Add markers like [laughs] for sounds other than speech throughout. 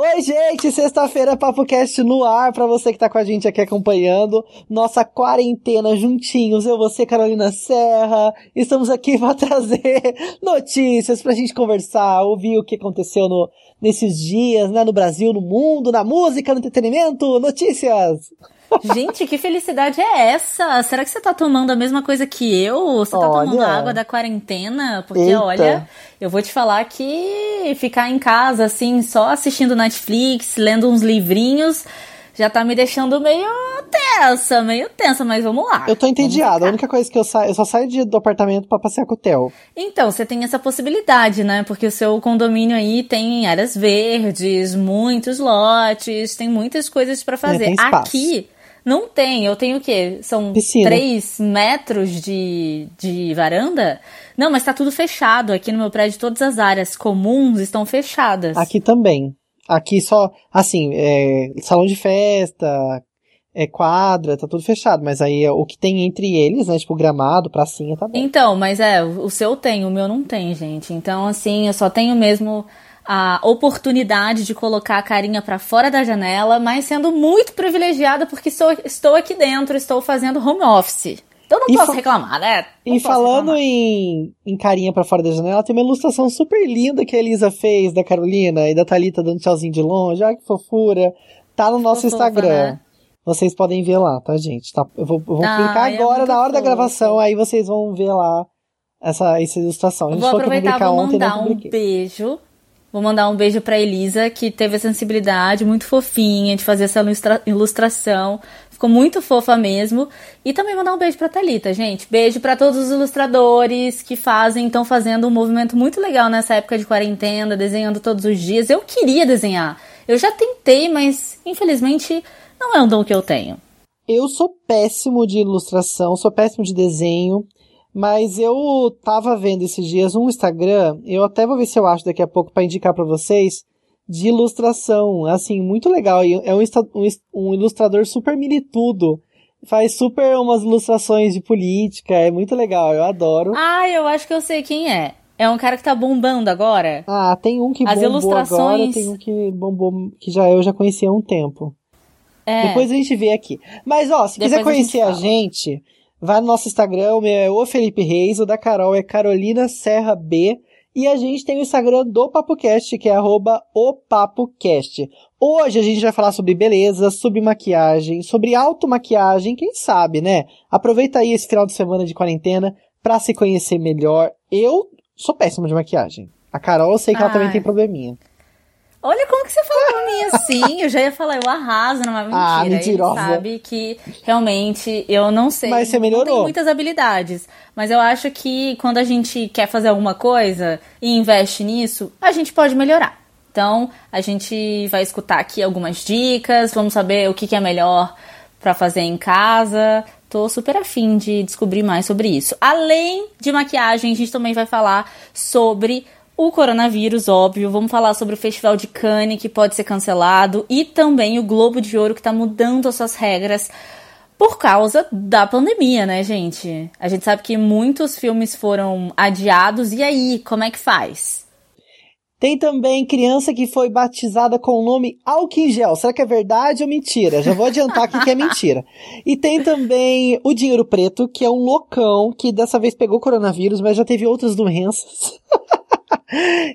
Oi, gente! Sexta-feira, Papo Cast no ar, pra você que tá com a gente aqui acompanhando. Nossa quarentena juntinhos, eu, você, Carolina Serra. Estamos aqui [laughs] pra trazer notícias pra gente conversar, ouvir o que aconteceu no, nesses dias, né? No Brasil, no mundo, na música, no entretenimento. Notícias! Gente, que felicidade é essa? Será que você tá tomando a mesma coisa que eu? Você tá Olha. tomando água da quarentena? Porque, Eita. olha, eu vou te falar que ficar em casa, assim, só assistindo Netflix, lendo uns livrinhos, já tá me deixando meio tensa, meio tensa, mas vamos lá. Eu tô Vamos entediado. A única coisa que eu saio, eu só saio de- do apartamento pra passear com o Theo. Então, você tem essa possibilidade, né? Porque o seu condomínio aí tem áreas verdes, muitos lotes, tem muitas coisas pra fazer. É, tem espaço. Aqui não tem. Eu tenho o quê? São Piscina. três metros de, de varanda? Não, mas tá tudo fechado. Aqui no meu prédio, todas as áreas comuns estão fechadas. Aqui também. Aqui só, assim, é, salão de festa, é quadra, tá tudo fechado. Mas aí o que tem entre eles, né? Tipo, gramado, pracinha, tá bem. Então, mas é, o seu tem, o meu não tem, gente. Então, assim, eu só tenho mesmo a oportunidade de colocar a carinha pra fora da janela, mas sendo muito privilegiada porque estou, estou aqui dentro, estou fazendo home office. Então não E posso reclamar, né? Não E falando reclamar. em, em carinha pra fora da janela, tem uma ilustração super linda que a Elisa fez da Carolina e da Thalita dando tchauzinho de longe. Ai, que fofura. Tá no nosso Fofa, Instagram. né? Vocês podem ver lá, tá, gente? Tá, eu vou, eu vou Ai, publicar é agora, muito na hora da gravação, aí vocês vão ver lá essa, essa ilustração. A gente Vou aproveitar, vou ontem, mandar um beijo. Vou mandar um beijo pra Elisa, que teve a sensibilidade muito fofinha de fazer essa ilustra- ilustração. Ficou muito fofa mesmo. E também mandar um beijo pra Thalita, gente. Beijo pra todos os ilustradores que fazem, estão fazendo um movimento muito legal nessa época de quarentena, desenhando todos os dias. Eu queria desenhar. Eu já tentei, mas infelizmente não é um dom que eu tenho. Eu sou péssimo de ilustração, sou péssimo de desenho, mas eu tava vendo esses dias um Instagram, eu até vou ver se eu acho daqui a pouco pra indicar pra vocês, de ilustração, assim, muito legal. É um, um um ilustrador super militudo, faz super umas ilustrações de política, é muito legal, eu adoro. Ah, eu acho que eu sei quem é. É um cara que tá bombando agora. Ah, tem um que As bombou ilustrações- agora, tem um que bombou, que já eu já conhecia há um tempo. É. Depois a gente vê aqui. Mas, ó, se quiser Depois a gente conhecer a gente, vai no nosso Instagram, o meu é o Felipe Reis, o da Carol é Carolina Serra B. E a gente tem o Instagram do PapoCast, que é arroba o PapoCast. Hoje a gente vai falar sobre beleza, sobre maquiagem, sobre automaquiagem, quem sabe, né? Aproveita aí esse final de semana de quarentena pra se conhecer melhor. Eu sou péssimo de maquiagem. A Carol, eu sei que ela também Ai. tem probleminha. Olha como que você falou pra mim assim. Eu já ia falar, eu arraso, não é mentira. Ah, Ele mentirosa. sabe que realmente eu não sei. Mas você melhorou. tenho muitas habilidades. Mas eu acho que quando a gente quer fazer alguma coisa e investe nisso, a gente pode melhorar. Então, a gente vai escutar aqui algumas dicas, vamos saber o que, que é melhor pra fazer em casa. Tô super afim de descobrir mais sobre isso. Além de maquiagem, a gente também vai falar sobre o coronavírus, óbvio. Vamos falar sobre o Festival de Cannes, que pode ser cancelado, e também o Globo de Ouro, que tá mudando as suas regras por causa da pandemia, né, gente? A gente sabe que muitos filmes foram adiados, e aí, como é que faz? Tem também criança que foi batizada com o nome álcool gel. Será que é verdade ou mentira? Já vou adiantar aqui que é mentira. E tem também o Dinheiro Preto, que é um loucão que dessa vez pegou coronavírus, mas já teve outras doenças. [laughs]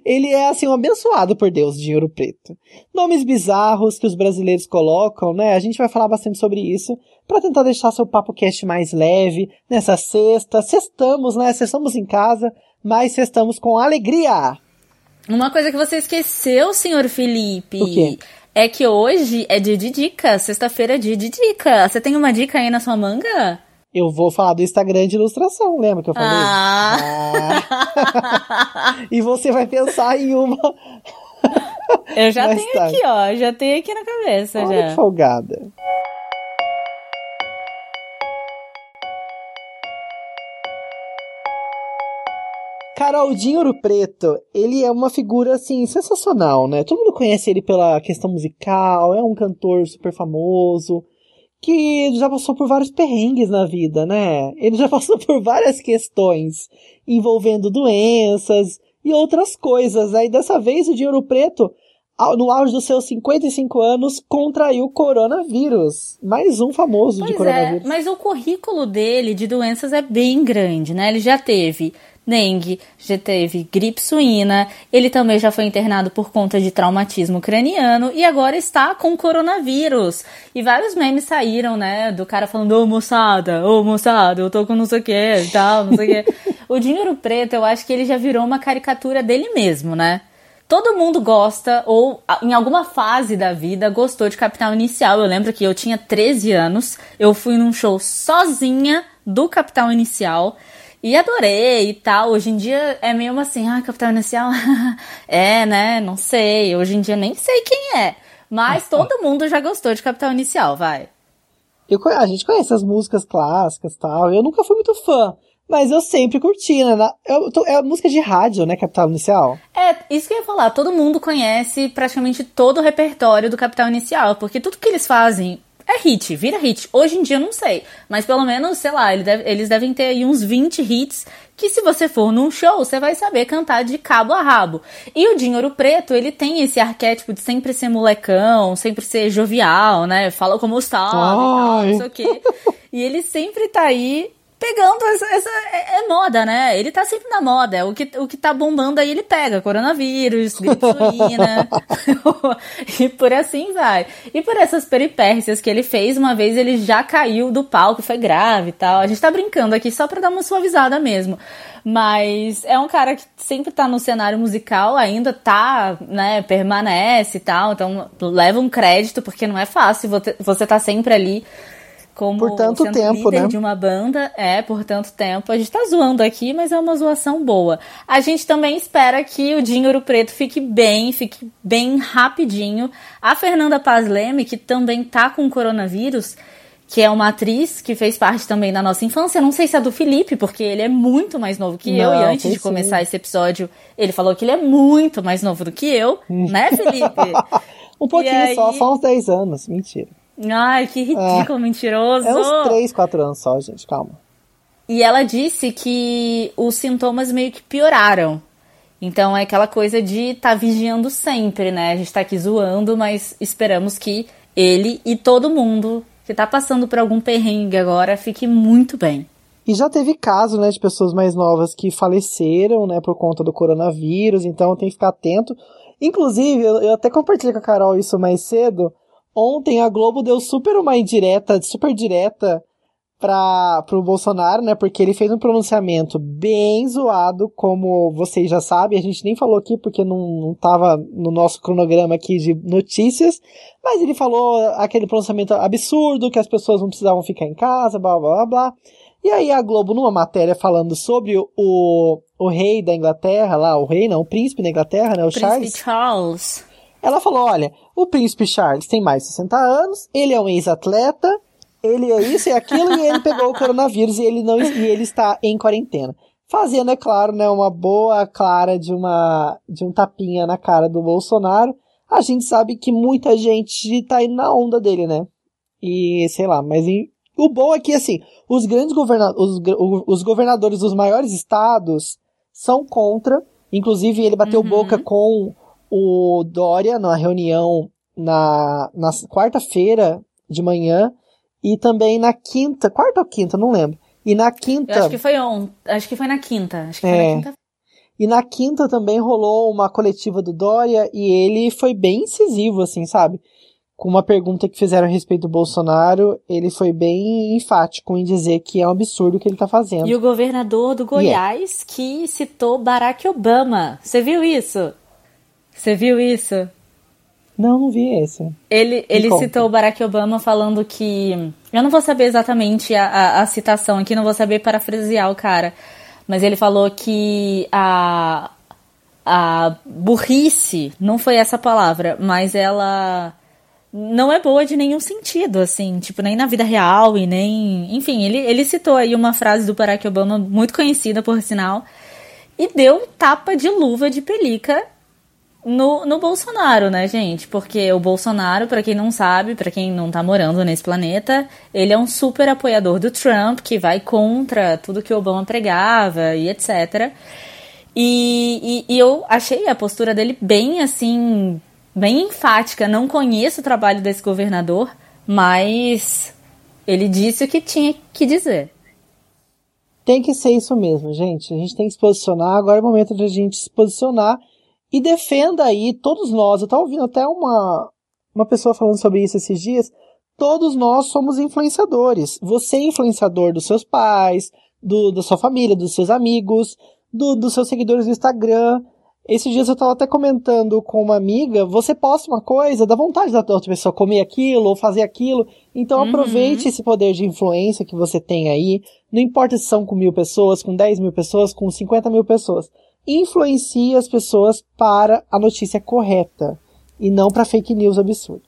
Ele é, assim, um abençoado por Deus, Dinheiro Preto. Nomes bizarros que os brasileiros colocam, né? A gente vai falar bastante sobre isso para tentar deixar seu papo cast mais leve nessa sexta. Sextamos, né? Sextamos em casa, mas sextamos com alegria. Uma coisa que você esqueceu, senhor Felipe. O quê? É que hoje é dia de dica. Sexta-feira é dia de dica. Você tem uma dica aí na sua manga? Eu vou falar do Instagram de ilustração, lembra que eu falei? Ah! Ah. [laughs] e você vai pensar em uma. [laughs] Eu já Mais tenho tarde. aqui, ó. Já tenho aqui na cabeça, Olha que já. folgada. Carol Ouro Preto, ele é uma figura, assim, sensacional, né? Todo mundo conhece ele pela questão musical, é um cantor super famoso, que já passou por vários perrengues na vida, né? Ele já [laughs] passou por várias questões envolvendo doenças e outras coisas. Aí dessa vez o Dinheiro Preto no auge dos seus 55 anos, contraiu coronavírus. Mais um famoso pois de coronavírus. É, mas o currículo dele de doenças é bem grande, né? Ele já teve dengue, já teve gripe suína, ele também já foi internado por conta de traumatismo craniano e agora está com coronavírus. E vários memes saíram, né, do cara falando, ô moçada, ô moçada, eu tô com não sei o que e tal, não sei o que. [laughs] o Dinheiro Preto, eu acho que ele já virou uma caricatura dele mesmo, né? Todo mundo gosta, ou em alguma fase da vida, gostou de Capital Inicial. Eu lembro que eu tinha 13 anos, eu fui num show sozinha do Capital Inicial. E adorei e tal. Hoje em dia é meio assim, ah, Capital Inicial. [laughs] é, né? Não sei. Hoje em dia nem sei quem é. Mas todo mundo já gostou de Capital Inicial, vai. Eu, a gente conhece as músicas clássicas tal. Eu nunca fui muito fã. Mas eu sempre curti, né? É música de rádio, né? Capital Inicial. É, isso que eu ia falar. Todo mundo conhece praticamente todo o repertório do Capital Inicial. Porque tudo que eles fazem hit, vira hit. Hoje em dia eu não sei. Mas pelo menos, sei lá, eles, deve, eles devem ter aí uns 20 hits que se você for num show, você vai saber cantar de cabo a rabo. E o Dinheiro Preto, ele tem esse arquétipo de sempre ser molecão, sempre ser jovial, né? Fala como está, não sei o quê. E ele sempre tá aí pegando essa, essa é, é, moda, né? Ele tá sempre na moda. O que, o que tá bombando aí ele pega. Coronavírus, gripe suína. [laughs] e por assim vai. E por essas peripécias que ele fez, uma vez ele já caiu do palco, foi grave e tal. A gente tá brincando aqui só pra dar uma suavizada mesmo. Mas é um cara que sempre tá no cenário musical, ainda tá, né, permanece e tal. Então leva um crédito, porque não é fácil você tá sempre ali como por tanto tempo, líder né? de uma banda, é, por tanto tempo. A gente tá zoando aqui, mas é uma zoação boa. A gente também espera que o Dinheiro Preto fique bem, fique bem rapidinho. A Fernanda Paz Leme, que também tá com coronavírus, que é uma atriz que fez parte também da nossa infância. Não sei se é do Felipe, porque ele é muito mais novo que Não, eu. E antes de começar sim. esse episódio, ele falou que ele é muito mais novo do que eu, né, Felipe? [laughs] um pouquinho aí... só, só uns 10 anos. Mentira. Ai, que ridículo, é, mentiroso. É uns 3, 4 anos só, gente, calma. E ela disse que os sintomas meio que pioraram. Então é aquela coisa de estar tá vigiando sempre, né? A gente tá aqui zoando, mas esperamos que ele e todo mundo que tá passando por algum perrengue agora fique muito bem. E já teve caso, né, de pessoas mais novas que faleceram, né, por conta do coronavírus, então tem que ficar atento. Inclusive, eu, eu até compartilhei com a Carol isso mais cedo, Ontem a Globo deu super uma indireta, super direta para pro Bolsonaro, né? Porque ele fez um pronunciamento bem zoado, como vocês já sabem. A gente nem falou aqui porque não, não tava no nosso cronograma aqui de notícias. Mas ele falou aquele pronunciamento absurdo, que as pessoas não precisavam ficar em casa, blá blá blá blá. E aí a Globo, numa matéria falando sobre o, o rei da Inglaterra, lá, o rei não, o príncipe da Inglaterra, né? O príncipe Charles. Charles. Ela falou: olha, o príncipe Charles tem mais de 60 anos, ele é um ex-atleta, ele é isso e aquilo, e ele pegou o coronavírus e ele, não, e ele está em quarentena. Fazendo, é claro, né, uma boa clara de, uma, de um tapinha na cara do Bolsonaro. A gente sabe que muita gente tá indo na onda dele, né? E sei lá, mas em, o bom é que, assim, os grandes governadores, os, os governadores dos maiores estados são contra. Inclusive, ele bateu uhum. boca com o Dória na reunião na, na quarta-feira de manhã e também na quinta, quarta ou quinta, não lembro. E na quinta. Eu acho que foi acho que foi na quinta, acho que foi é, na quinta. E na quinta também rolou uma coletiva do Dória e ele foi bem incisivo, assim, sabe? Com uma pergunta que fizeram a respeito do Bolsonaro, ele foi bem enfático em dizer que é um absurdo o que ele tá fazendo. E o governador do Goiás yeah. que citou Barack Obama. Você viu isso? Você viu isso? Não, não vi esse. Ele, ele citou o Barack Obama falando que. Eu não vou saber exatamente a, a, a, citação aqui, não vou saber parafrasear o cara. Mas ele falou que a, a burrice, não foi essa palavra, mas ela não é boa de nenhum sentido, assim, tipo, nem na vida real e nem. Enfim, ele, ele citou aí uma frase do Barack Obama muito conhecida, por sinal, e deu um tapa de luva de pelica no, no Bolsonaro, né, gente? Porque o Bolsonaro, para quem não sabe, para quem não tá morando nesse planeta, ele é um super apoiador do Trump, que vai contra tudo que o Obama pregava e etc. E, e, e eu achei a postura dele bem assim bem enfática. Não conheço o trabalho desse governador, mas ele disse o que tinha que dizer. Tem que ser isso mesmo, gente. A gente tem que se posicionar. Agora é o momento de a gente se posicionar e defenda aí todos nós. Eu estava ouvindo até uma, uma pessoa falando sobre isso esses dias. Todos nós somos influenciadores. Você é influenciador dos seus pais, do, da sua família, dos seus amigos, do, dos seus seguidores no Instagram. Esses dias eu estava até comentando com uma amiga, você posta uma coisa, dá vontade da outra pessoa comer aquilo ou fazer aquilo. Então uhum. aproveite esse poder de influência que você tem aí. Não importa se são com mil pessoas, com 10 mil pessoas, com 50 mil pessoas. Influencie as pessoas para a notícia correta e não para fake news absurdo.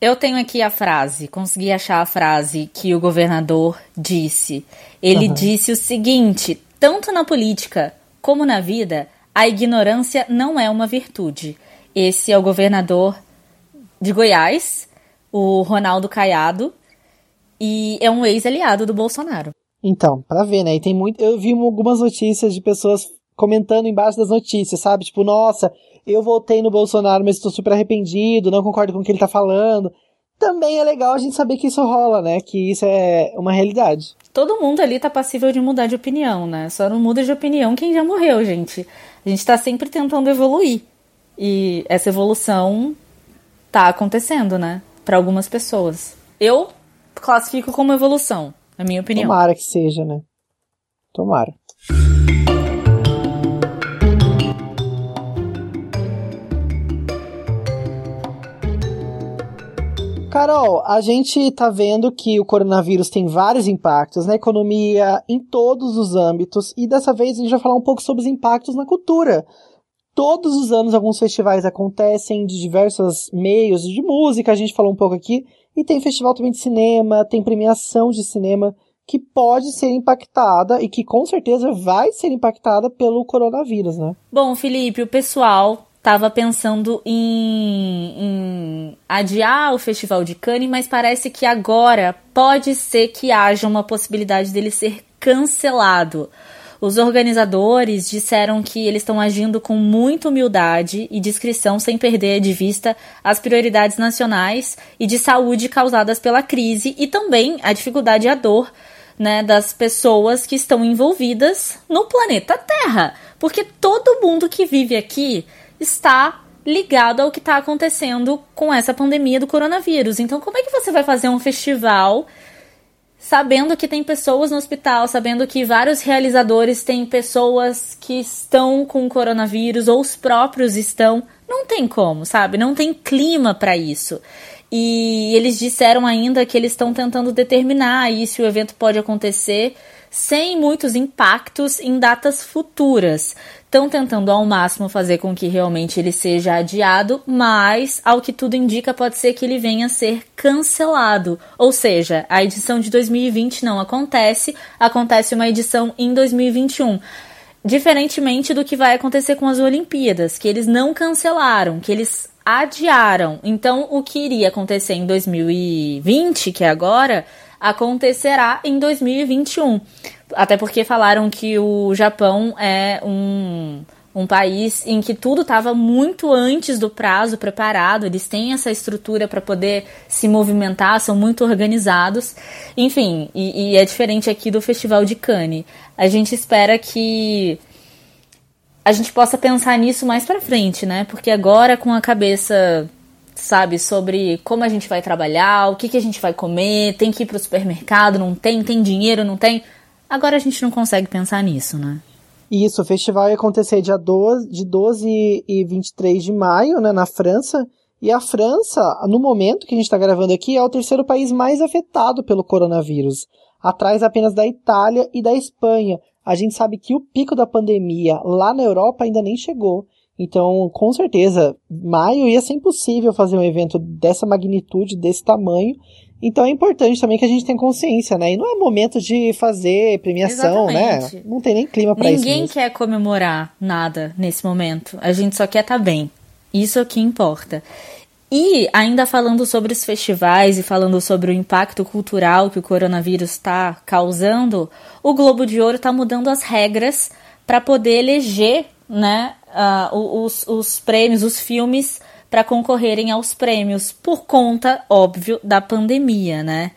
Eu tenho aqui a frase, consegui achar a frase que o governador disse. Ele uhum. disse o seguinte: tanto na política como na vida, a ignorância não é uma virtude. Esse é o governador de Goiás, o Ronaldo Caiado, e é um ex-aliado do Bolsonaro. Então, para ver, né? E tem muito. Eu vi algumas notícias de pessoas comentando embaixo das notícias, sabe? Tipo, nossa, eu votei no Bolsonaro, mas estou super arrependido, não concordo com o que ele tá falando. Também é legal a gente saber que isso rola, né? Que isso é uma realidade. Todo mundo ali tá passível de mudar de opinião, né? Só não muda de opinião quem já morreu, gente. A gente tá sempre tentando evoluir. E essa evolução tá acontecendo, né? Para algumas pessoas. Eu classifico como evolução, na minha opinião. Tomara que seja, né? Tomara. Carol, a gente tá vendo que o coronavírus tem vários impactos na economia, em todos os âmbitos, e dessa vez a gente vai falar um pouco sobre os impactos na cultura. Todos os anos alguns festivais acontecem de diversos meios de música, a gente falou um pouco aqui, e tem festival também de cinema, tem premiação de cinema que pode ser impactada e que com certeza vai ser impactada pelo coronavírus, né? Bom, Felipe, o pessoal estava pensando em, em, adiar o Festival de Cannes, mas parece que agora pode ser que haja uma possibilidade dele ser cancelado. Os organizadores disseram que eles estão agindo com muita humildade e discrição, sem perder de vista as prioridades nacionais e de saúde causadas pela crise e também a dificuldade e a dor né, das pessoas que estão envolvidas no planeta Terra. Porque todo mundo que vive aqui está ligado ao que está acontecendo com essa pandemia do coronavírus. Então, como é que você vai fazer um festival sabendo que tem pessoas no hospital, sabendo que vários realizadores têm pessoas que estão com coronavírus ou os próprios estão? Não tem como, sabe? Não tem clima para isso. E eles disseram ainda que eles estão tentando determinar aí se o evento pode acontecer sem muitos impactos em datas futuras estão tentando ao máximo fazer com que realmente ele seja adiado, mas ao que tudo indica pode ser que ele venha a ser cancelado. Ou seja, a edição de 2020 não acontece, acontece uma edição em 2021. Diferentemente do que vai acontecer com as Olimpíadas, que eles não cancelaram, que eles adiaram. Então, o que iria acontecer em 2020, que é agora, acontecerá em 2021. Até porque falaram que o Japão é um, um país em que tudo estava muito antes do prazo preparado, eles têm essa estrutura para poder se movimentar, são muito organizados. Enfim, e, e é diferente aqui do Festival de Cannes. A gente espera que a gente possa pensar nisso mais para frente, né? Porque agora com a cabeça sabe, sobre como a gente vai trabalhar, o que, que a gente vai comer, tem que ir para o supermercado, não tem, tem dinheiro, não tem. Agora a gente não consegue pensar nisso, né? Isso, o festival ia acontecer dia 12, de 12 e 23 de maio, né, na França. E a França, no momento que a gente está gravando aqui, é o terceiro país mais afetado pelo coronavírus, atrás apenas da Itália e da Espanha. A gente sabe que o pico da pandemia lá na Europa ainda nem chegou. Então, com certeza, maio ia ser impossível fazer um evento dessa magnitude, desse tamanho. Então é importante também que a gente tenha consciência, né? E não é momento de fazer premiação, né? Exatamente. né? Não tem nem clima para isso. Ninguém quer comemorar nada nesse momento. A gente só quer estar tá bem. Isso é o que importa. E ainda falando sobre os festivais e falando sobre o impacto cultural que o coronavírus está causando, o Globo de Ouro está mudando as regras para poder eleger né, uh, os, os prêmios, os filmes para concorrerem aos prêmios, por conta, óbvio, da pandemia, né?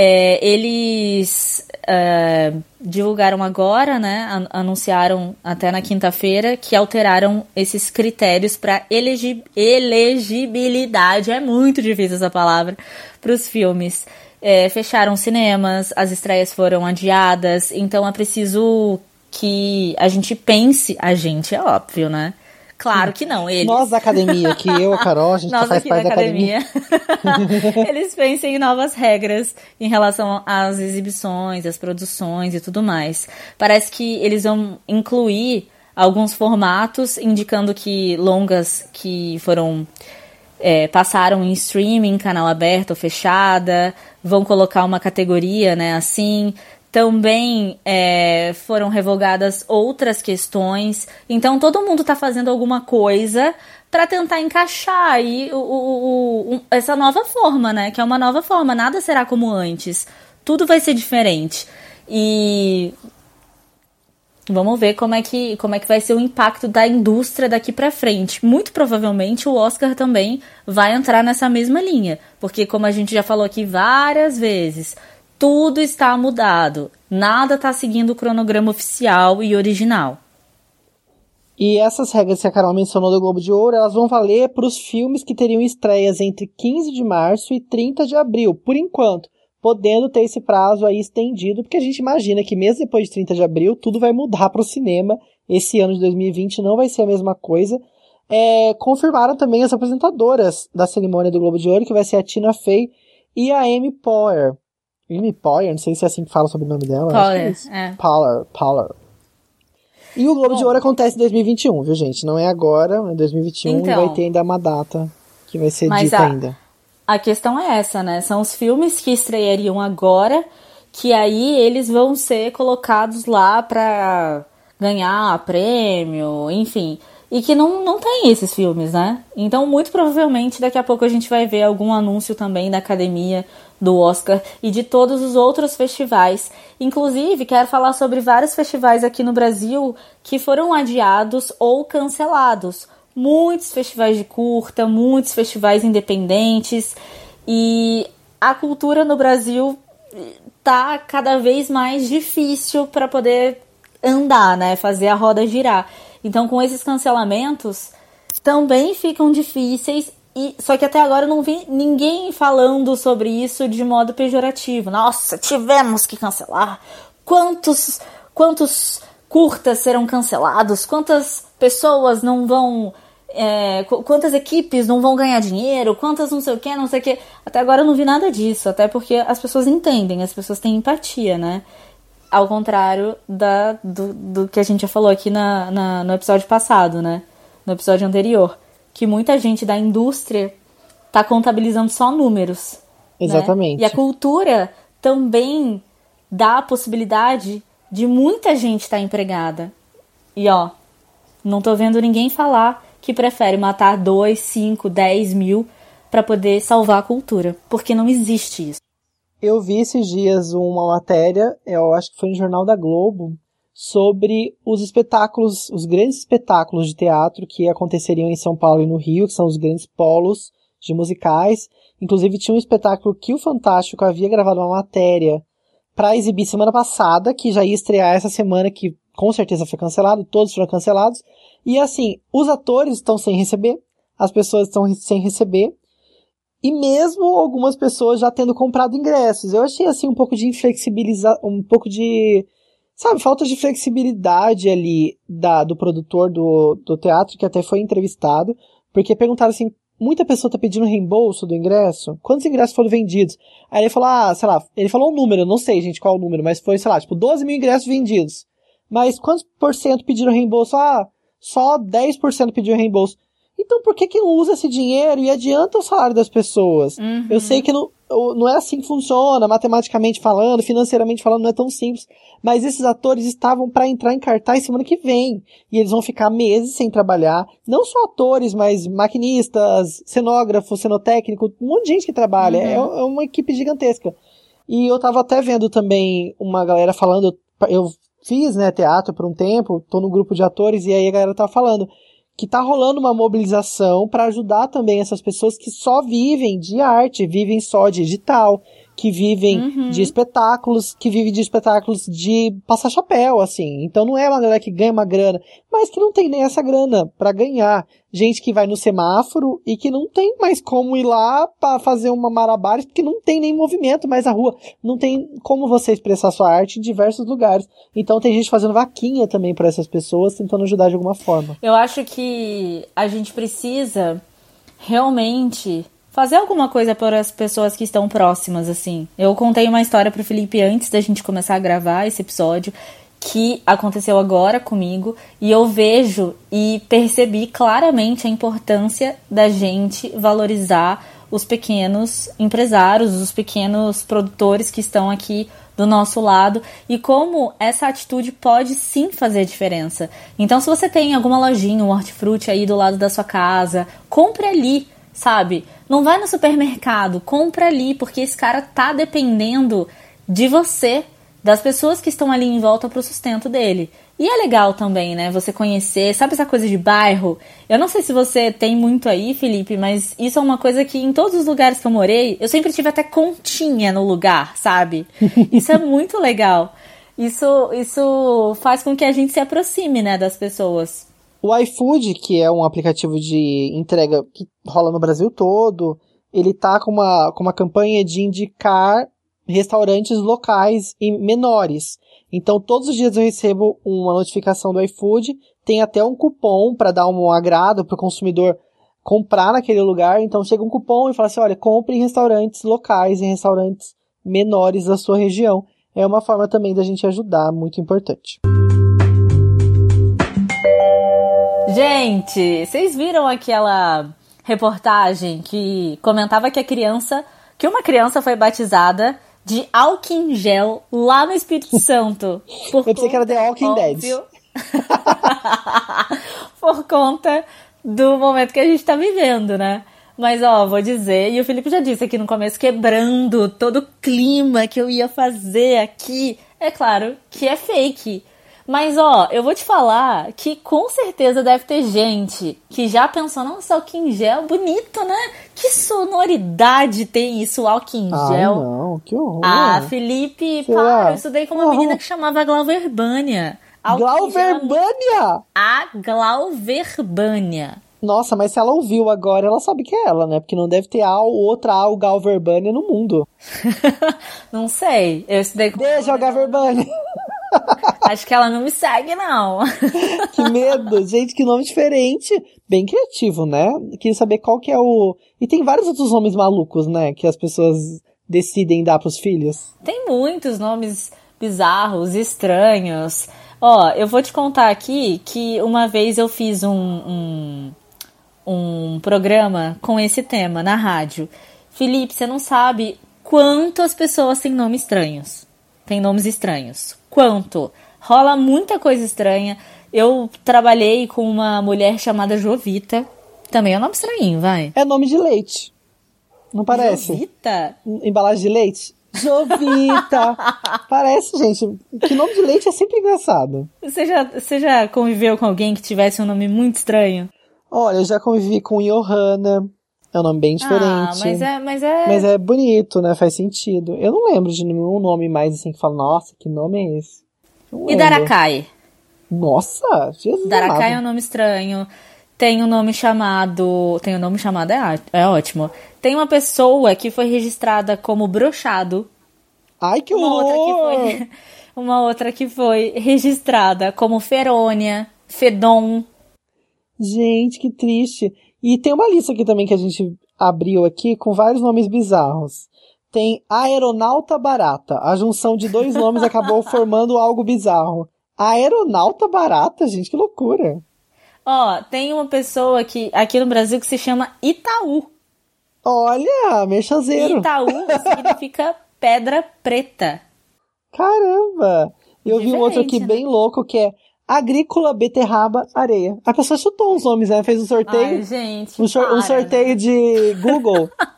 É, eles uh, divulgaram agora, né? Anunciaram até na quinta-feira que alteraram esses critérios para elegi elegibilidade. É muito difícil essa palavra para os filmes. É, fecharam cinemas, as estreias foram adiadas, então é preciso que a gente pense, a gente é óbvio, né? Claro que não, eles. Nós da academia, que eu, a Carol, a [laughs] gente Nós faz parte da academia. academia. [laughs] eles pensem em novas regras em relação às exibições, às produções e tudo mais. Parece que eles vão incluir alguns formatos, indicando que longas que foram é, passaram em streaming, canal aberto ou fechada, vão colocar uma categoria, né, assim. Também é, foram revogadas outras questões. Então todo mundo está fazendo alguma coisa para tentar encaixar aí o, o, o, essa nova forma, né? Que é uma nova forma. Nada será como antes. Tudo vai ser diferente. E Vamos ver como é que como é que vai ser o impacto da indústria daqui para frente. Muito provavelmente o Oscar também vai entrar nessa mesma linha, porque como a gente já falou aqui várias vezes, tudo está mudado. Nada está seguindo o cronograma oficial e original. E essas regras que a Carol mencionou do Globo de Ouro, elas vão valer para os filmes que teriam estreias entre 15 de março e 30 de abril, por enquanto, podendo ter esse prazo aí estendido, porque a gente imagina que mesmo depois de 30 de abril, tudo vai mudar para o cinema. Esse ano de 2020 não vai ser a mesma coisa. É, confirmaram também as apresentadoras da cerimônia do Globo de Ouro, que vai ser a Tina Fey e a Amy Poehler. Amy Poehler, não sei se é assim que fala sobre o nome dela. Poehler, é, é. Poehler, Poehler. E o Globo Bom, de Ouro acontece em 2021, viu, gente? Não é agora, é 2021 então, e vai ter ainda uma data que vai ser dita a, ainda. A questão é essa, né? São os filmes que estreariam agora, que aí eles vão ser colocados lá pra ganhar prêmio, enfim. E que não, não tem esses filmes, né? Então, muito provavelmente, daqui a pouco a gente vai ver algum anúncio também da academia do Oscar e de todos os outros festivais. Inclusive, quero falar sobre vários festivais aqui no Brasil que foram adiados ou cancelados. Muitos festivais de curta, muitos festivais independentes e a cultura no Brasil tá cada vez mais difícil para poder andar, né, fazer a roda girar. Então, com esses cancelamentos, também ficam difíceis e, só que até agora eu não vi ninguém falando sobre isso de modo pejorativo. Nossa, tivemos que cancelar. Quantos, quantos curtas serão cancelados? Quantas pessoas não vão. É, quantas equipes não vão ganhar dinheiro? Quantas não sei o que, não sei o que. Até agora eu não vi nada disso. Até porque as pessoas entendem, as pessoas têm empatia, né? Ao contrário da, do, do que a gente já falou aqui na, na, no episódio passado, né? No episódio anterior que muita gente da indústria está contabilizando só números. Né? Exatamente. Né? E a cultura também dá a possibilidade de muita gente estar tá empregada. E ó, não tô vendo ninguém falar que prefere matar 2, 5, 10 mil para poder salvar a cultura, porque não existe isso. Eu vi esses dias uma matéria, eu acho que foi no Jornal da Globo, sobre os espetáculos, os grandes espetáculos de teatro que aconteceriam em São Paulo e no Rio, que são os grandes polos de musicais. Inclusive tinha um espetáculo que o Fantástico havia gravado uma matéria para exibir semana passada, que já ia estrear essa semana, que com certeza foi cancelado, todos foram cancelados. E assim, os atores estão sem receber, as pessoas estão sem receber, e mesmo algumas pessoas já tendo comprado ingressos. Eu achei assim um pouco de inflexibilizar, um pouco de sabe, falta de flexibilidade ali da, do produtor do, do teatro, que até foi entrevistado, porque perguntaram assim, muita pessoa tá pedindo reembolso do ingresso? Quantos ingressos foram vendidos? Aí ele falou, ah, sei lá, ele falou um número, não sei, gente, qual o número, mas foi, sei lá, tipo, 12 mil ingressos vendidos. Mas quantos por cento pediram reembolso? Ah, só 10% pediram reembolso. Então por que que não usa esse dinheiro e adianta o salário das pessoas? Uhum. Eu sei que não, não é assim que funciona, matematicamente falando, financeiramente falando, não é tão simples. Mas esses atores estavam para entrar em cartaz semana que vem. E eles vão ficar meses sem trabalhar. Não só atores, mas maquinistas, cenógrafo, cenotécnico, um monte de gente que trabalha. Uhum. É, é uma equipe gigantesca. E eu tava até vendo também uma galera falando, eu fiz, né, teatro por um tempo, tô no grupo de atores, e aí a galera tava falando que tá rolando uma mobilização para ajudar também essas pessoas que só vivem de arte, vivem só digital, que vivem uhum. de espetáculos, que vivem de espetáculos de passar chapéu, assim. Então não é uma galera que ganha uma grana, mas que não tem nem essa grana para ganhar. Gente que vai no semáforo e que não tem mais como ir lá para fazer uma marabares, porque não tem nem movimento mais a rua. Não tem como você expressar sua arte em diversos lugares. Então tem gente fazendo vaquinha também para essas pessoas, tentando ajudar de alguma forma. Eu acho que a gente precisa realmente fazer alguma coisa para as pessoas que estão próximas, assim. Eu contei uma história pro Felipe antes da gente começar a gravar esse episódio que aconteceu agora comigo e eu vejo e percebi claramente a importância da gente valorizar os pequenos empresários, os pequenos produtores que estão aqui do nosso lado e como essa atitude pode sim fazer diferença. Então, se você tem alguma lojinha, um hortifruti aí do lado da sua casa, compre ali, sabe? Não vai no supermercado, compra ali, porque esse cara tá dependendo de você, das pessoas que estão ali em volta pro sustento dele. E é legal também, né? Você conhecer, sabe essa coisa de bairro? Eu não sei se você tem muito aí, Felipe, mas isso é uma coisa que em todos os lugares que eu morei, eu sempre tive até continha no lugar, sabe? [laughs] Isso é muito legal. Isso, isso faz com que a gente se aproxime, né, das pessoas. O iFood, que é um aplicativo de entrega que rola no Brasil todo, ele tá com uma, com uma campanha de indicar restaurantes locais e menores. Então, todos os dias eu recebo uma notificação do iFood, tem até um cupom para dar um agrado para o consumidor comprar naquele lugar. Então, chega um cupom e fala assim: olha, compre em restaurantes locais, em restaurantes menores da sua região. É uma forma também da gente ajudar, muito importante. Gente, vocês viram aquela reportagem que comentava que a criança, que uma criança foi batizada de álcool em gel lá no Espírito [laughs] Santo. Eu pensei que era The Walking Dead. [laughs] por conta do momento que a gente tá vivendo, né? Mas, ó, vou dizer, e o Felipe já disse aqui no começo, quebrando todo o clima que eu ia fazer aqui. É claro que é fake. Mas, ó, eu vou te falar que com certeza deve ter gente que já pensou, nossa, álcool em gel, bonito, né? Que sonoridade tem isso, álcool em gel. Ah, não, que horror. Ah, Felipe, Será? para, eu estudei com uma menina que chamava Glauverbânia. Glauverbânia? A Glauverbânia. Nossa, mas se ela ouviu agora, ela sabe que é ela, né? Porque não deve ter a outra Al Galverbânia no mundo. [laughs] não sei. Eu estudei com. Beijo, Galverbânia. [laughs] Acho que ela não me segue, não. [laughs] que medo. Gente, que nome diferente. Bem criativo, né? Queria saber qual que é o... E tem vários outros nomes malucos, né? Que as pessoas decidem dar pros filhos. Tem muitos nomes bizarros, estranhos. Ó, eu vou te contar aqui que uma vez eu fiz um, um, um programa com esse tema na rádio. Felipe, você não sabe quantas pessoas têm nomes estranhos. Tem nomes estranhos quanto. Rola muita coisa estranha. Eu trabalhei com uma mulher chamada Jovita. Também é um nome estranho, vai. É nome de leite. Não parece? Jovita? Embalagem de leite? Jovita! [laughs] Parece, gente. Que nome de leite é sempre engraçado. Você já, você já conviveu com alguém que tivesse um nome muito estranho? Olha, eu já convivi com Johanna. É um nome bem diferente. Ah, mas é, mas é. Mas é bonito, né? Faz sentido. Eu não lembro de nenhum nome mais assim que fala, nossa, que nome é esse? E Daracai? Nossa, Jesus. Daracai é um nome estranho. Tem um nome chamado. Tem um nome chamado, é, é ótimo. Tem uma pessoa que foi registrada como brochado. Ai, que uma horror! Outra que foi, [laughs] uma outra que foi registrada como Ferônia, Fedon. Gente, que triste. E tem uma lista aqui também que a gente abriu aqui com vários nomes bizarros. Tem Aeronauta Barata. A junção de dois nomes acabou [laughs] formando algo bizarro. Aeronauta Barata, gente, que loucura. Ó, tem uma pessoa que, aqui no Brasil que se chama Itaú. Olha, merchanzeiro. Itaú significa [laughs] pedra preta. Caramba! Eu Diferente, vi um outro aqui né? bem louco que é Agrícola, beterraba, areia. A pessoa chutou uns nomes, né? Fez um sorteio. Ai, gente. Um, para, um sorteio né? de Google. [laughs]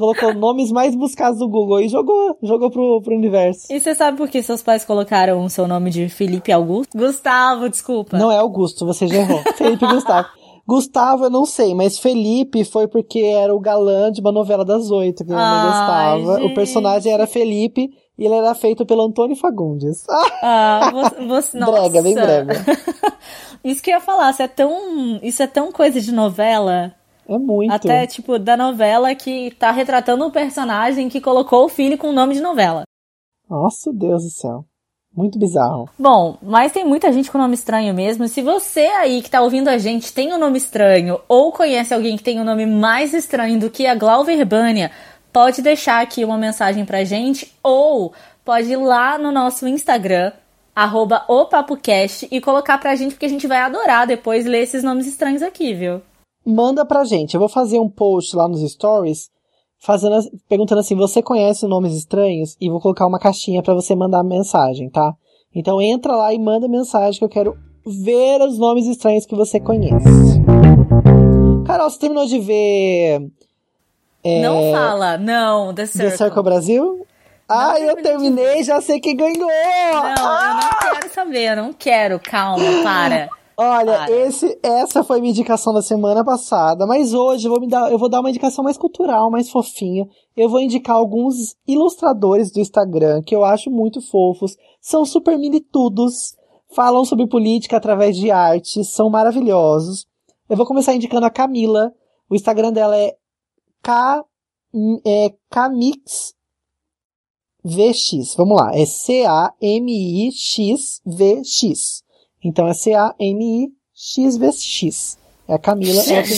colocou nomes mais buscados do Google e jogou, jogou pro, pro universo. E você sabe por que seus pais colocaram o seu nome de Felipe Augusto? Gustavo, desculpa. Não é Augusto, você já errou. [laughs] Felipe Gustavo. Gustavo, eu não sei, mas Felipe foi porque era o galã de uma novela das oito que ele gostava. Gente. O personagem era Felipe e ele era feito pelo Antônio Fagundes. [laughs] Ah, você, você. Brega, bem brega. [laughs] isso que eu ia falar, isso é tão, isso é tão coisa de novela. É muito. Até, tipo, da novela que tá retratando um personagem que colocou o filho com o nome de novela. Nossa, Deus do céu. Muito bizarro. Bom, mas tem muita gente com nome estranho mesmo. Se você aí que tá ouvindo a gente tem um nome estranho ou conhece alguém que tem um nome mais estranho do que a Glauber Bânia, pode deixar aqui uma mensagem pra gente ou pode ir lá no nosso Instagram, arroba opapocast, e colocar pra gente, porque a gente vai adorar depois ler esses nomes estranhos aqui, viu? Manda pra gente. Eu vou fazer um post lá nos stories fazendo, perguntando assim, você conhece nomes estranhos? E vou colocar uma caixinha para você mandar mensagem, tá? Então entra lá e manda mensagem que eu quero ver os nomes estranhos que você conhece. Carol, você terminou de ver. É, não fala, não, The Circle. The Circle Brasil? Ah, eu terminei, já sei quem ganhou! Não, ah! eu não quero saber, eu não quero, calma, para. Olha, esse, essa foi minha indicação da semana passada, mas hoje eu vou, me dar, eu vou dar uma indicação mais cultural, mais fofinha. Eu vou indicar alguns ilustradores do Instagram que eu acho muito fofos. São super militudos, falam sobre política através de arte, são maravilhosos. Eu vou começar indicando a Camila. O Instagram dela é K, é Camix VX. Vamos lá, é C-A-M-I-X-V-X. Então é C-A-M-I-X-V-X. É a Camila. Ela tem,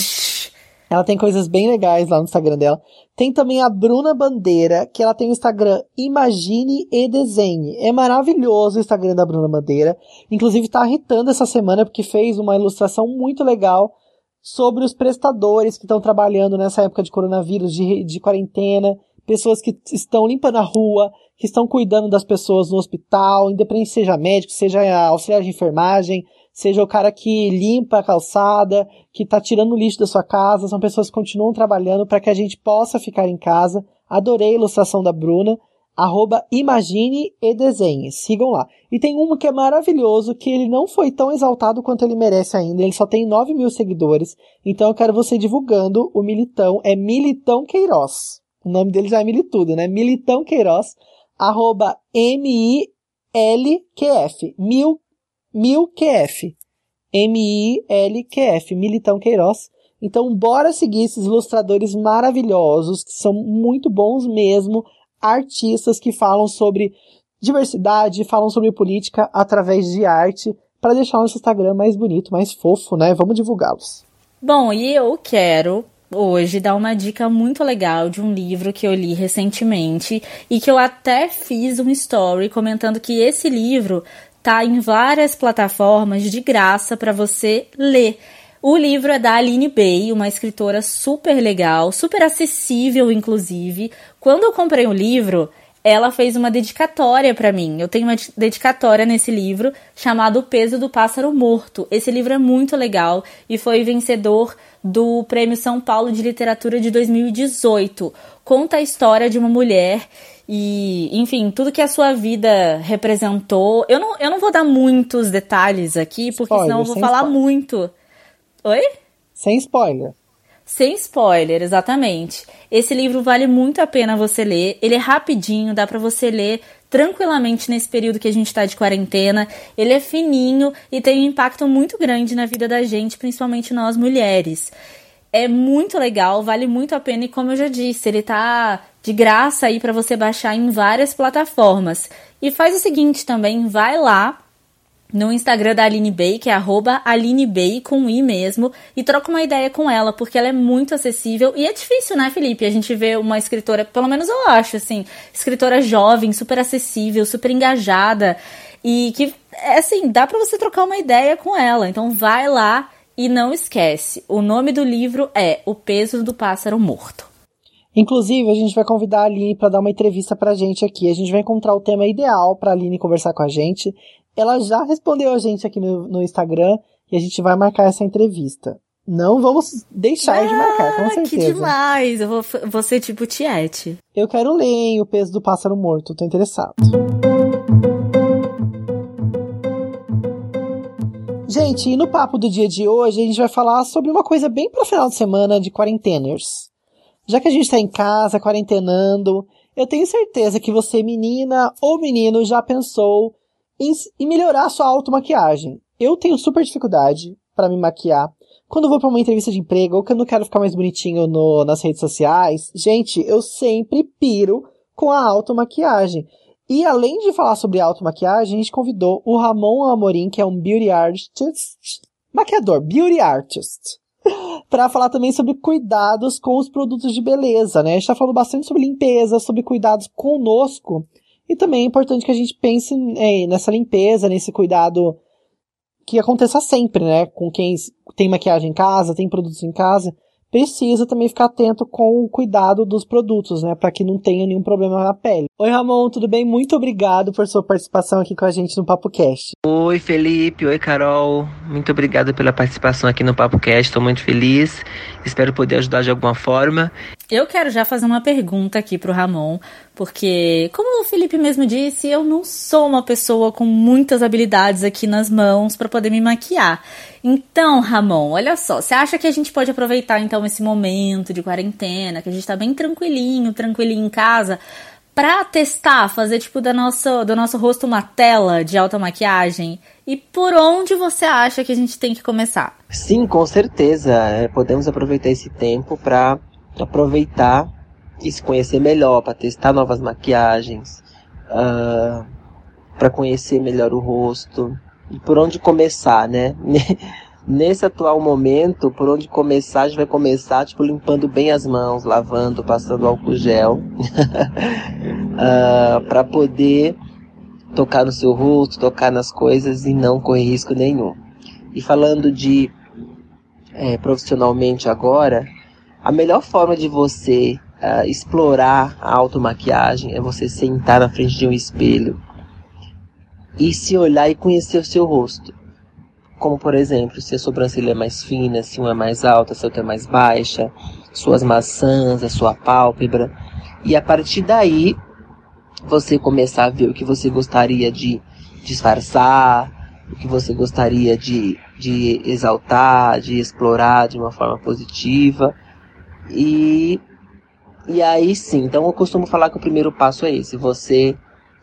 ela tem coisas bem legais lá no Instagram dela. Tem também a Bruna Bandeira, que ela tem o Instagram Imagine e Desenhe. É maravilhoso o Instagram da Bruna Bandeira. Inclusive tá irritando essa semana porque fez uma ilustração muito legal sobre os prestadores que estão trabalhando nessa época de coronavírus, de, de quarentena, pessoas que estão limpando a rua, que estão cuidando das pessoas no hospital, independente seja médico, seja auxiliar de enfermagem, seja o cara que limpa a calçada, que está tirando o lixo da sua casa, são pessoas que continuam trabalhando para que a gente possa ficar em casa. Adorei a ilustração da Bruna. Arroba Imagine e Desenhe. Sigam lá. E tem um que é maravilhoso, que ele não foi tão exaltado quanto ele merece ainda. Ele só tem 9 mil seguidores. Então eu quero você divulgando o Militão. É Militão Queiroz. O nome dele já é Militudo, né? Militão Queiroz arroba M-I-L-Q-F, mil, mil QF, M-I-L-Q-F, Militão Queiroz. Então, bora seguir esses ilustradores maravilhosos, que são muito bons mesmo, artistas que falam sobre diversidade, falam sobre política através de arte, para deixar o nosso Instagram mais bonito, mais fofo, né? Vamos divulgá-los. Bom, e eu quero hoje dar uma dica muito legal de um livro que eu li recentemente e que eu até fiz um story comentando que esse livro tá em várias plataformas de graça para você ler. O livro é da Aline Bay, uma escritora super legal, super acessível, inclusive. Quando eu comprei o livro, ela fez uma dedicatória para mim. Eu tenho uma dedicatória nesse livro chamado O Peso do Pássaro Morto. Esse livro é muito legal e foi vencedor do Prêmio São Paulo de Literatura de 2018. Conta a história de uma mulher e, enfim, tudo que a sua vida representou. Eu não, eu não vou dar muitos detalhes aqui, porque spoiler, senão eu vou falar spoiler. muito. Oi? Sem spoiler. Sem spoiler, exatamente. Esse livro vale muito a pena você ler. Ele é rapidinho, dá para você ler tranquilamente nesse período que a gente está de quarentena. Ele é fininho e tem um impacto muito grande na vida da gente, principalmente nós mulheres. É muito legal, vale muito a pena e como eu já disse, ele tá de graça aí para você baixar em várias plataformas. E faz o seguinte também, vai lá no Instagram da Aline Bay, que é arroba Aline Bay com I mesmo, e troca uma ideia com ela, porque ela é muito acessível e é difícil, né, Felipe? A gente vê uma escritora, pelo menos eu acho, assim, escritora jovem, super acessível, super engajada e que, é assim, dá para você trocar uma ideia com ela. Então vai lá e não esquece, o nome do livro é O Peso do Pássaro Morto. Inclusive, a gente vai convidar a Aline para dar uma entrevista pra gente aqui. A gente vai encontrar o tema ideal para a Aline conversar com a gente ela já respondeu a gente aqui no, no Instagram e a gente vai marcar essa entrevista. Não vamos deixar ah, de marcar, com certeza. Que demais! Eu vou, vou ser tipo Tiete. Eu quero ler hein, o peso do pássaro morto, tô interessado. Gente, e no papo do dia de hoje a gente vai falar sobre uma coisa bem para final de semana de quarenteners. Já que a gente tá em casa, quarentenando, eu tenho certeza que você, menina ou menino, já pensou em, em melhorar a sua automaquiagem. Eu tenho super dificuldade para me maquiar. Quando eu vou para uma entrevista de emprego ou que eu não quero ficar mais bonitinho no, nas redes sociais, gente, eu sempre piro com a automaquiagem. E além de falar sobre automaquiagem, a gente convidou o Ramon Amorim, que é um beauty artist, maquiador, beauty artist, [laughs] para falar também sobre cuidados com os produtos de beleza, né? A gente tá falando bastante sobre limpeza, sobre cuidados conosco. E também é importante que a gente pense é, nessa limpeza, nesse cuidado que aconteça sempre, né? Com quem tem maquiagem em casa, tem produtos em casa precisa também ficar atento com o cuidado dos produtos, né, para que não tenha nenhum problema na pele. Oi, Ramon, tudo bem? Muito obrigado por sua participação aqui com a gente no Papo Cast. Oi, Felipe. Oi, Carol. Muito obrigado pela participação aqui no Papo Cast. Estou muito feliz. Espero poder ajudar de alguma forma. Eu quero já fazer uma pergunta aqui pro Ramon, porque, como o Felipe mesmo disse, eu não sou uma pessoa com muitas habilidades aqui nas mãos para poder me maquiar. Então, Ramon, olha só, você acha que a gente pode aproveitar então esse momento de quarentena, que a gente tá bem tranquilinho, tranquilinho em casa, pra testar, fazer tipo do nosso, do nosso rosto uma tela de alta maquiagem? E por onde você acha que a gente tem que começar? Sim, com certeza. É, podemos aproveitar esse tempo para aproveitar e se conhecer melhor, para testar novas maquiagens, uh, ah, para conhecer melhor o rosto. E por onde começar, né? [laughs] Nesse atual momento, por onde começar, a gente vai começar, tipo, limpando bem as mãos, lavando, passando álcool gel, uh, [laughs] ah, para poder tocar no seu rosto, tocar nas coisas e não correr risco nenhum. E falando de é, profissionalmente agora, a melhor forma de você uh, explorar a automaquiagem é você sentar na frente de um espelho e se olhar e conhecer o seu rosto. Como, por exemplo, se a sobrancelha é mais fina, se uma é mais alta, se outra é mais baixa, suas maçãs, a sua pálpebra. E a partir daí, você começar a ver o que você gostaria de disfarçar, o que você gostaria de, de exaltar, de explorar de uma forma positiva. E, e aí sim, então eu costumo falar que o primeiro passo é esse, você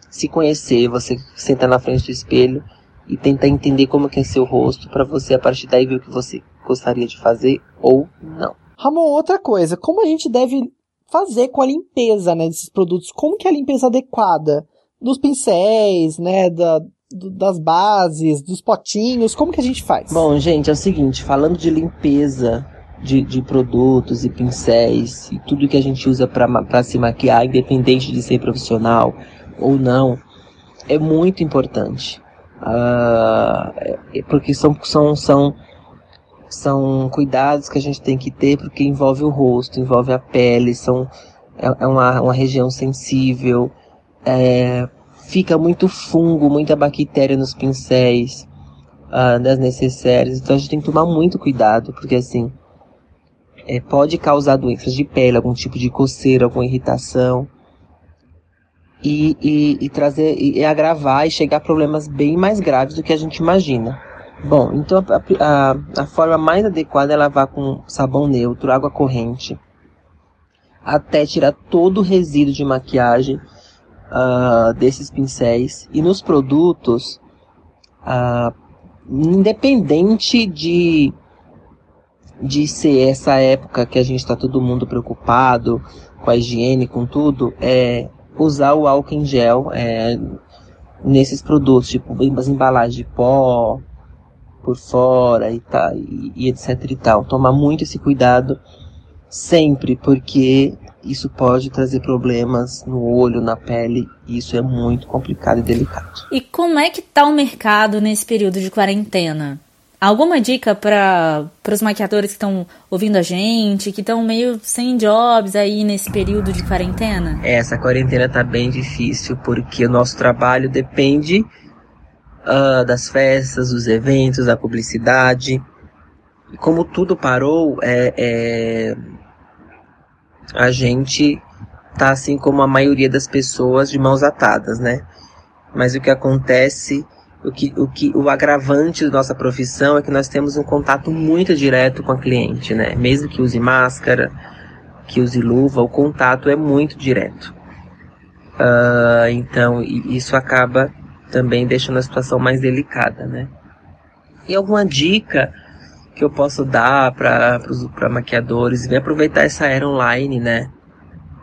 se conhecer, você sentar na frente do espelho e tentar entender como que é seu rosto para você a partir daí ver o que você gostaria de fazer ou não. Ramon, outra coisa, como a gente deve fazer com a limpeza né, desses produtos? Como que é a limpeza adequada dos pincéis, né, da, das bases, dos potinhos, como que a gente faz? Bom, gente, é o seguinte, falando de limpeza de, de produtos e pincéis e tudo que a gente usa para se maquiar, independente de ser profissional ou não, é muito importante. Uh, porque são, são, são, são cuidados que a gente tem que ter porque envolve o rosto, envolve a pele, são, é, é uma, uma região sensível, é, fica muito fungo, muita bactéria nos pincéis uh, das necessárias, então a gente tem que tomar muito cuidado, porque assim, é, pode causar doenças de pele, algum tipo de coceira, alguma irritação. E, e, e trazer, e, agravar e chegar a problemas bem mais graves do que a gente imagina. Bom, então a, a, a forma mais adequada é lavar com sabão neutro, água corrente, até tirar todo o resíduo de maquiagem uh, desses pincéis. E nos produtos, uh, independente de de ser essa época que a gente está todo mundo preocupado com a higiene, com tudo, é usar o álcool em gel é, nesses produtos, tipo as embalagens de pó por fora e, tá, e, e etc e tal. Tomar muito esse cuidado sempre, porque isso pode trazer problemas no olho, na pele, e isso é muito complicado e delicado. E como é que tá o mercado nesse período de quarentena? Alguma dica para os maquiadores que estão ouvindo a gente, que estão meio sem jobs aí nesse período de quarentena? Essa quarentena tá bem difícil porque o nosso trabalho depende uh, das festas, dos eventos, da publicidade. E como tudo parou, é, é, a gente tá assim como a maioria das pessoas de mãos atadas, né? Mas o que acontece o que, o que o agravante da nossa profissão é que nós temos um contato muito direto com a cliente, né? Mesmo que use máscara, que use luva, o contato é muito direto. Uh, então isso acaba também deixando a situação mais delicada, né? E alguma dica que eu posso dar para maquiadores? Vem aproveitar essa era online, né?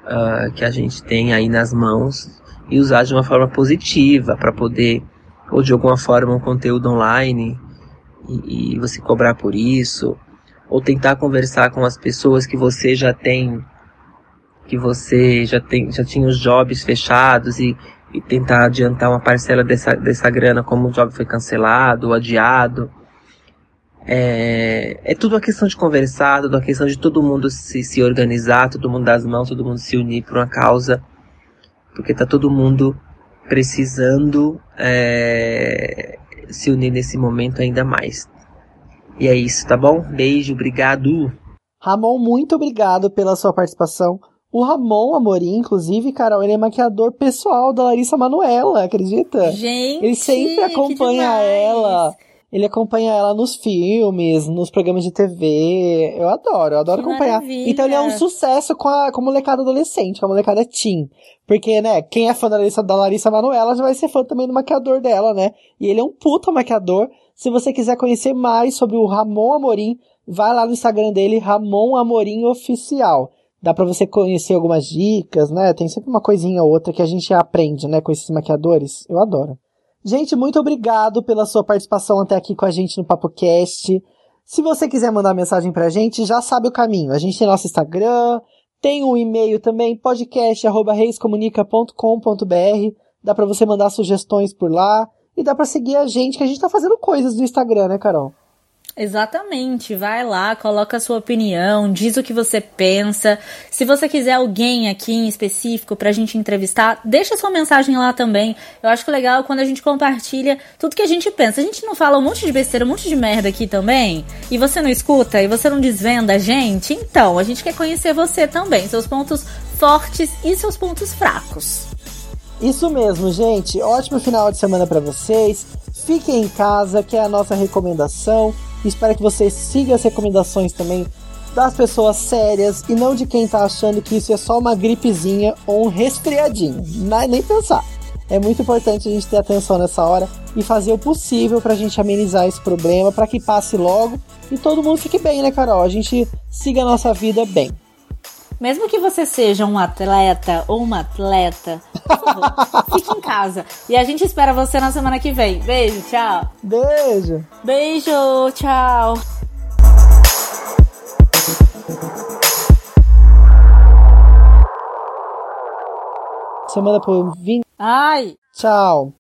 Uh, que a gente tem aí nas mãos e usar de uma forma positiva para poder ou de alguma forma um conteúdo online e, e, você cobrar por isso, ou tentar conversar com as pessoas que você já tem, que você já tem, já tinha os jobs fechados e, e tentar adiantar uma parcela dessa, dessa grana como o job foi cancelado ou adiado. É, é tudo uma questão de conversar, tudo uma questão de todo mundo se, se organizar, todo mundo dar as mãos, todo mundo se unir por uma causa, porque tá todo mundo precisando é, se unir nesse momento ainda mais. E é isso, tá bom? Beijo, obrigado. Ramon, muito obrigado pela sua participação. O Ramon Amorim, inclusive, Carol, ele é maquiador pessoal da Larissa Manuela, acredita? Gente, ele sempre acompanha ela. Ele acompanha ela nos filmes, nos programas de TV. Eu adoro, eu adoro que acompanhar. Maravilha. Então ele é um sucesso com a, com a molecada adolescente, com a molecada teen. Porque, né, quem é fã da Larissa, da Larissa Manoela já vai ser fã também do maquiador dela, né? E ele é um puta maquiador. Se você quiser conhecer mais sobre o Ramon Amorim, vai lá no Instagram dele, Ramon Amorim Oficial. Dá pra você conhecer algumas dicas, né? Tem sempre uma coisinha ou outra que a gente aprende, né, com esses maquiadores. Eu adoro. Gente, muito obrigado pela sua participação até aqui com a gente no PapoCast. Se você quiser mandar mensagem pra gente, já sabe o caminho. A gente tem nosso Instagram, tem um e-mail também, podcast@reiscomunica.com.br. Dá para você mandar sugestões por lá e dá para seguir a gente que a gente tá fazendo coisas no Instagram, né, Carol? Exatamente, vai lá, coloca a sua opinião, diz o que você pensa. Se você quiser alguém aqui em específico pra gente entrevistar, deixa sua mensagem lá também. Eu acho que legal quando a gente compartilha tudo que a gente pensa. A gente não fala um monte de besteira, um monte de merda aqui também, e você não escuta, e você não desvenda a gente, então a gente quer conhecer você também, seus pontos fortes e seus pontos fracos. Isso mesmo, gente. Ótimo final de semana para vocês. Fiquem em casa, que é a nossa recomendação. Espero que você siga as recomendações também das pessoas sérias e não de quem tá achando que isso é só uma gripezinha ou um resfriadinho. Não, nem pensar. É muito importante a gente ter atenção nessa hora e fazer o possível pra gente amenizar esse problema, para que passe logo e todo mundo fique bem, né, Carol? A gente siga a nossa vida bem. Mesmo que você seja um atleta ou uma atleta, por favor, [laughs] fique em casa. E a gente espera você na semana que vem. Beijo, tchau. Beijo. Beijo, tchau. Semana por vir. Ai. Tchau.